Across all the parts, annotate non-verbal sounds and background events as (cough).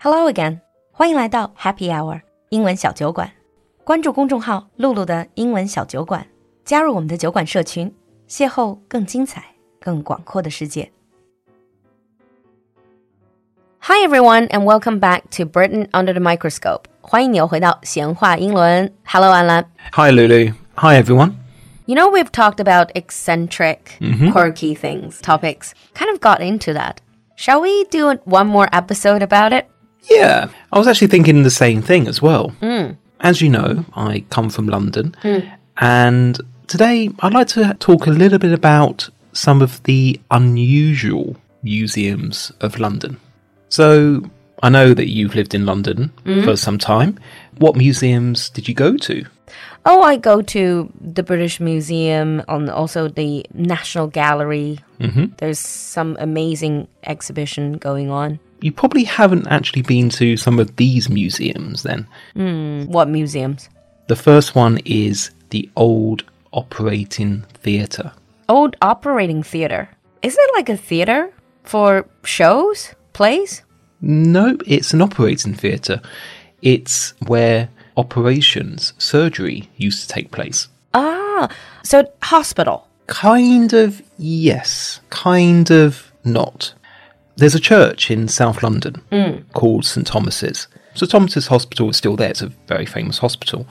Hello again，欢迎来到 Happy Hour 英文小酒馆。关注公众号“露露的英文小酒馆”，加入我们的酒馆社群，邂逅更精彩、更广阔的世界。Hi everyone, and welcome back to Britain under the microscope. 欢迎你又回到闲话英伦。Hello，安兰。 Hi, Lulu. Hi, everyone. You know, we've talked about eccentric, quirky things, topics, kind of got into that. Shall we do one more episode about it? Yeah, I was actually thinking the same thing as well. Hmm. As you know, I come from London, hmm. and today I'd like to talk a little bit about some of the unusual museums of London. So, I know that you've lived in London hmm. for some time. What museums did you go to? Oh, I go to the British Museum and also the National Gallery. Mm-hmm. There's some amazing exhibition going on. You probably haven't actually been to some of these museums then. What museums? The first one is the Old Operating Theatre. Old Operating Theatre. Is it like a theater for shows, plays? No, it's an operating theatre. It's where operations, surgery used to take place. Ah, so hospital. Kind of yes, kind of not. There's a church in South London hmm. called St Thomas's. St Thomas's Hospital is still there, it's a very famous hospital.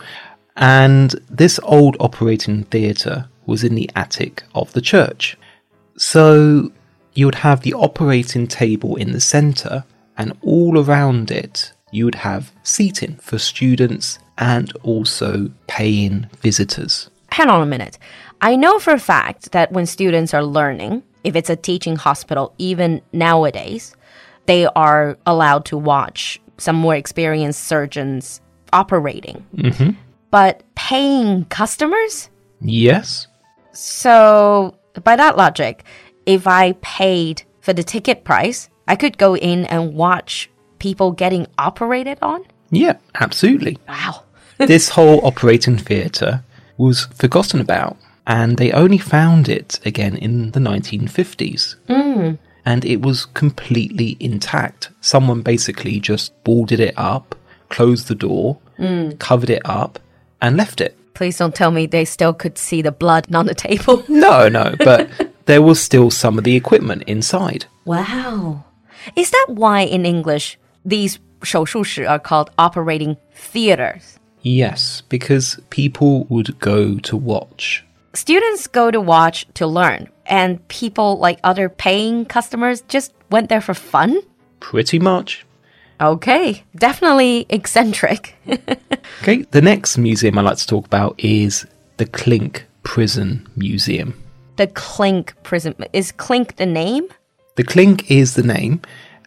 And this old operating theatre was in the attic of the church. So you would have the operating table in the centre, and all around it, you would have seating for students and also paying visitors. Hang on a minute. I know for a fact that when students are learning, if it's a teaching hospital, even nowadays, they are allowed to watch some more experienced surgeons operating. Mm-hmm. But paying customers? Yes? So, by that logic, if I paid for the ticket price, I could go in and watch people getting operated on? Yeah, absolutely. Wow. (laughs) this whole operating theatre was forgotten about, and they only found it again in the 1950s. And it was completely intact. Someone basically just boarded it up, closed the door, covered it up, and left it. Please don't tell me they still could see the blood on the table. (laughs) No, no, (laughs) but there was still some of the equipment inside. Wow. Is that why in English these 手术室 are called operating theaters? Yes, because people would go to watch. Students go to watch to learn, and people like other paying customers just went there for fun? Pretty much. Okay, definitely eccentric. (laughs) Okay, the next museum I'd like to talk about is the Clink Prison Museum. the Clink prison. Is Clink the name? The Clink is the name,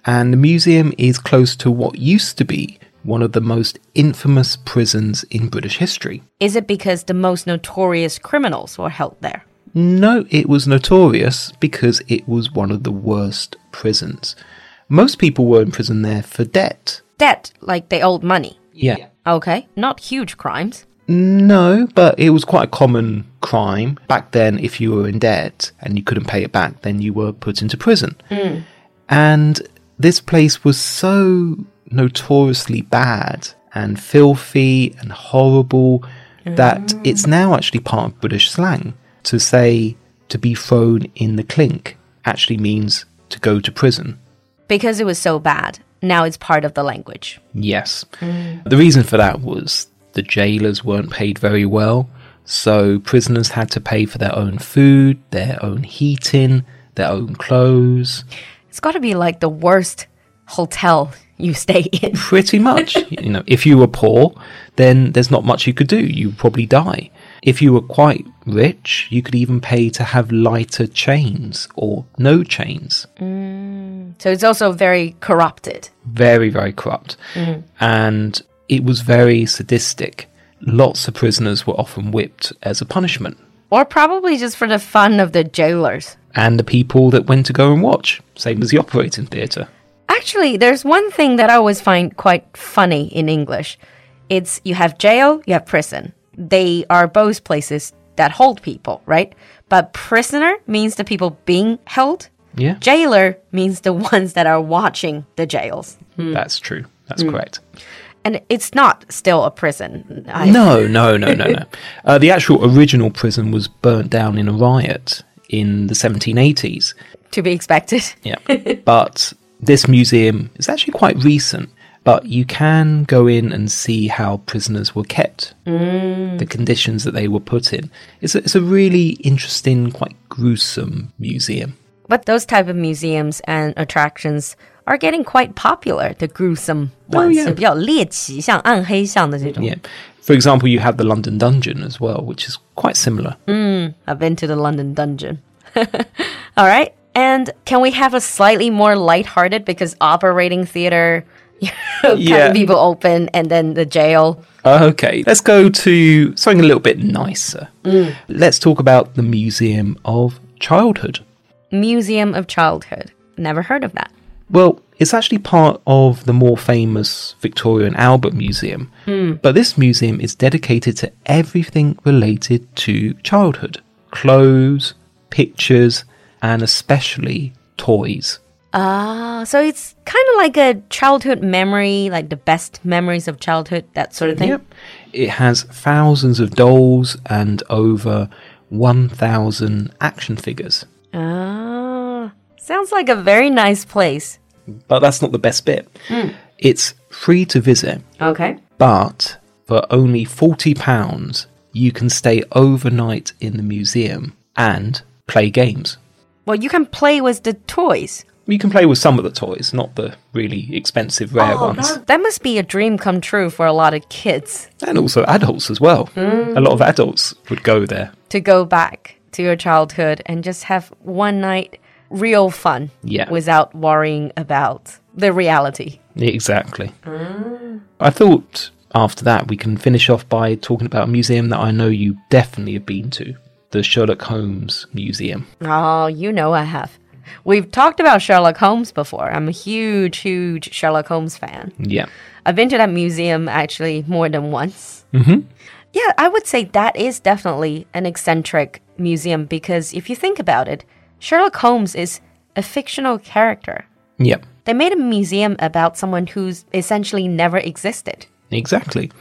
and the museum is close to what used to be one of the most infamous prisons in British history. Is it because the most notorious criminals were held there? No, it was notorious because it was one of the worst prisons. Most people were in prison there for debt. Debt, like they owed money. Yeah. Okay, not huge crimes. No, but it was quite a common crime. Back then, if you were in debt and you couldn't pay it back, then you were put into prison. Hmm. And this place was so notoriously bad and filthy and horrible that it's now actually part of British slang. To say to be thrown in the clink actually means to go to prison. Because it was so bad, now it's part of the language. Yes. Mm. The reason for that was the jailers weren't paid very well, so prisoners had to pay for their own food, their own heating, their own clothes. It's got to be like the worst hotel you stay in. (laughs) Pretty much. you know, if you were poor, then there's not much you could do. You probably die. If you were quite rich, you could even pay to have lighter chains or no chains. Mm. So it's also very corrupted. very, very corrupt. Mm-hmm. And it was very sadistic. Lots of prisoners were often whipped as a punishment. Or probably just for the fun of the jailers. And the people that went to go and watch, same as the operating theatre. Actually, there's one thing that I always find quite funny in English. It's you have jail, you have prison. They are both places that hold people, right? But prisoner means the people being held. Yeah, Jailer means the ones that are watching the jails. that's true. That's correct. And it's not still a prison. I, No, no, no, no, no. (laughs) Uh, the actual original prison was burnt down in a riot in the 1780s. To be expected. Yeah. (laughs) but this museum is actually quite recent, but you can go in and see how prisoners were kept, mm. the conditions that they were put in. It's a, it's a really interesting, quite gruesome museum. But those type of museums and attractions are getting quite popular, the gruesome oh, ones. Oh, yeah. yeah. For example, you have the London Dungeon as well, which is quite similar. Mm, I've been to the London Dungeon. (laughs) All right. And can we have a slightly more lighthearted because operating theater, (laughs) Yeah. people open and then the jail. Okay, let's go to something a little bit nicer. Mm. Let's talk about the Museum of Childhood. Museum of Childhood. Never heard of that. Well, it's actually part of the more famous Victoria and Albert Museum, hmm. but this museum is dedicated to everything related to childhood clothes, pictures, and especially toys. Ah, so it's kind of like a childhood memory, like the best memories of childhood, that sort of thing. Yep. It has thousands of dolls and over 1,000 action figures. Ah, sounds like a very nice place. But that's not the best bit. It's free to visit, Okay. but for only £40, you can stay overnight in the museum and play games. Well, you can play with the toys. You can play with some of the toys, not the really expensive, rare oh, ones. that, that must be a dream come true for a lot of kids And also adults as well. Hmm. A lot of adults would go there. to go back to your childhood and just have one night real fun Yeah. without worrying about the reality. Exactly. Hmm. I thought after that we can finish off by talking about a museum that I know you definitely have been to the Sherlock Holmes Museum. Oh, you know I have. We've talked about Sherlock Holmes before. I'm a huge, huge Sherlock Holmes fan. Yeah. I've been to that museum actually more than once. Mm-hmm. Yeah, I would say that is definitely an eccentric museum because if you think about it, Sherlock Holmes is a fictional character. Yeah. They made a museum about someone who's essentially never existed. Exactly.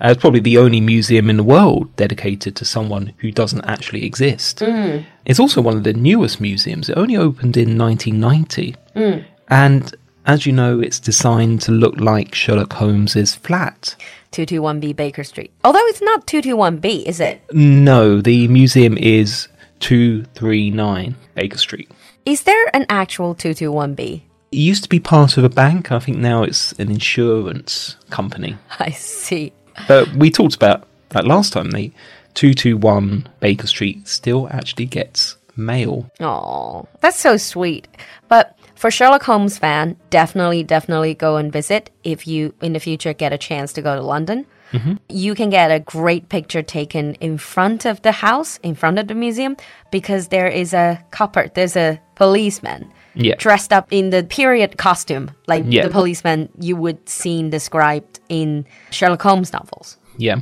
It's probably the only museum in the world dedicated to someone who doesn't actually exist. Mm. It's also one of the newest museums. It only opened in 1990. Mm. And as you know, it's designed to look like Sherlock Holmes's flat. 221B Baker Street. Although it's not 221B, is it? No, the museum is 239 Baker Street. Is there an actual 221B? It used to be part of a bank. I think now it's an insurance company. (laughs) I see. But we talked about that last time. The 221 Baker Street still actually gets mail. Oh, that's so sweet. But for Sherlock Holmes fan, definitely, definitely go and visit if you in the future get a chance to go to London. Mm-hmm. You can get a great picture taken in front of the house, in front of the museum, because there is a copper, there's a policeman Yeah. dressed up in the period costume, like Yeah. the policeman you would seen described in Sherlock Holmes novels. Yeah.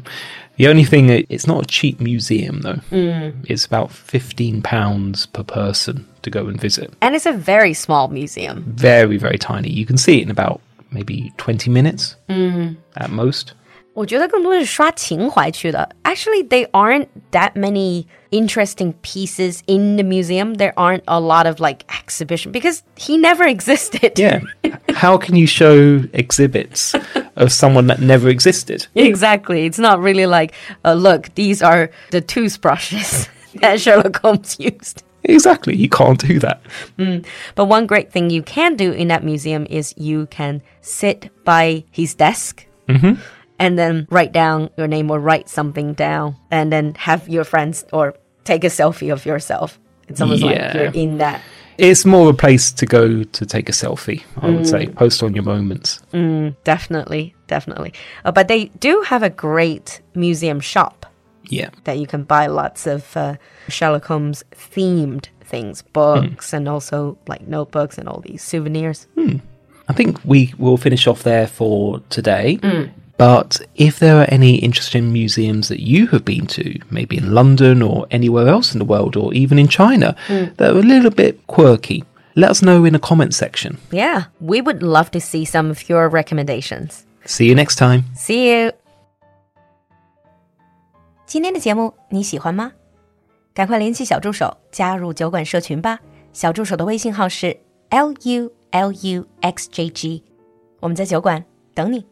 The only thing, it's not a cheap museum though. Mm. It's about £15 per person to go and visit. And it's a very small museum. Very, very tiny. You can see it in about maybe 20 minutes mm. at most. 我觉得更多是刷情怀去的. Actually, they aren't that many interesting pieces in the museum. There aren't a lot of like exhibition because he never (laughs) existed. Yeah. How can you show exhibits of someone that never existed? (laughs) Exactly. It's not really like, uh, look, these are the toothbrushes (laughs) that Sherlock Holmes used. Exactly. You can't do that. But one great thing you can do in that museum is you can sit by his desk and then write down your name or write something down and then have your friends or take a selfie of yourself. It's almost like you're in that. It's more a place to go to take a selfie, I would say. Mm. Post on your moments. Mm, definitely, definitely. Uh, but they do have a great museum shop Yeah. that you can buy lots of uh, Sherlock Holmes themed things, books, hmm. and also like notebooks and all these souvenirs. Hmm. I think we will finish off there for today. Mm. But if there are any interesting museums that you have been to, maybe in London or anywhere else in the world, or even in China, that are a little bit quirky, Let us know in the comment section. Yeah, we would love to see some of your recommendations. See you next time. See you. 今天的节目你喜欢吗？赶快联系小助手加入酒馆社群吧。小助手的微信号是 l u l u x j g，我们在酒馆等你。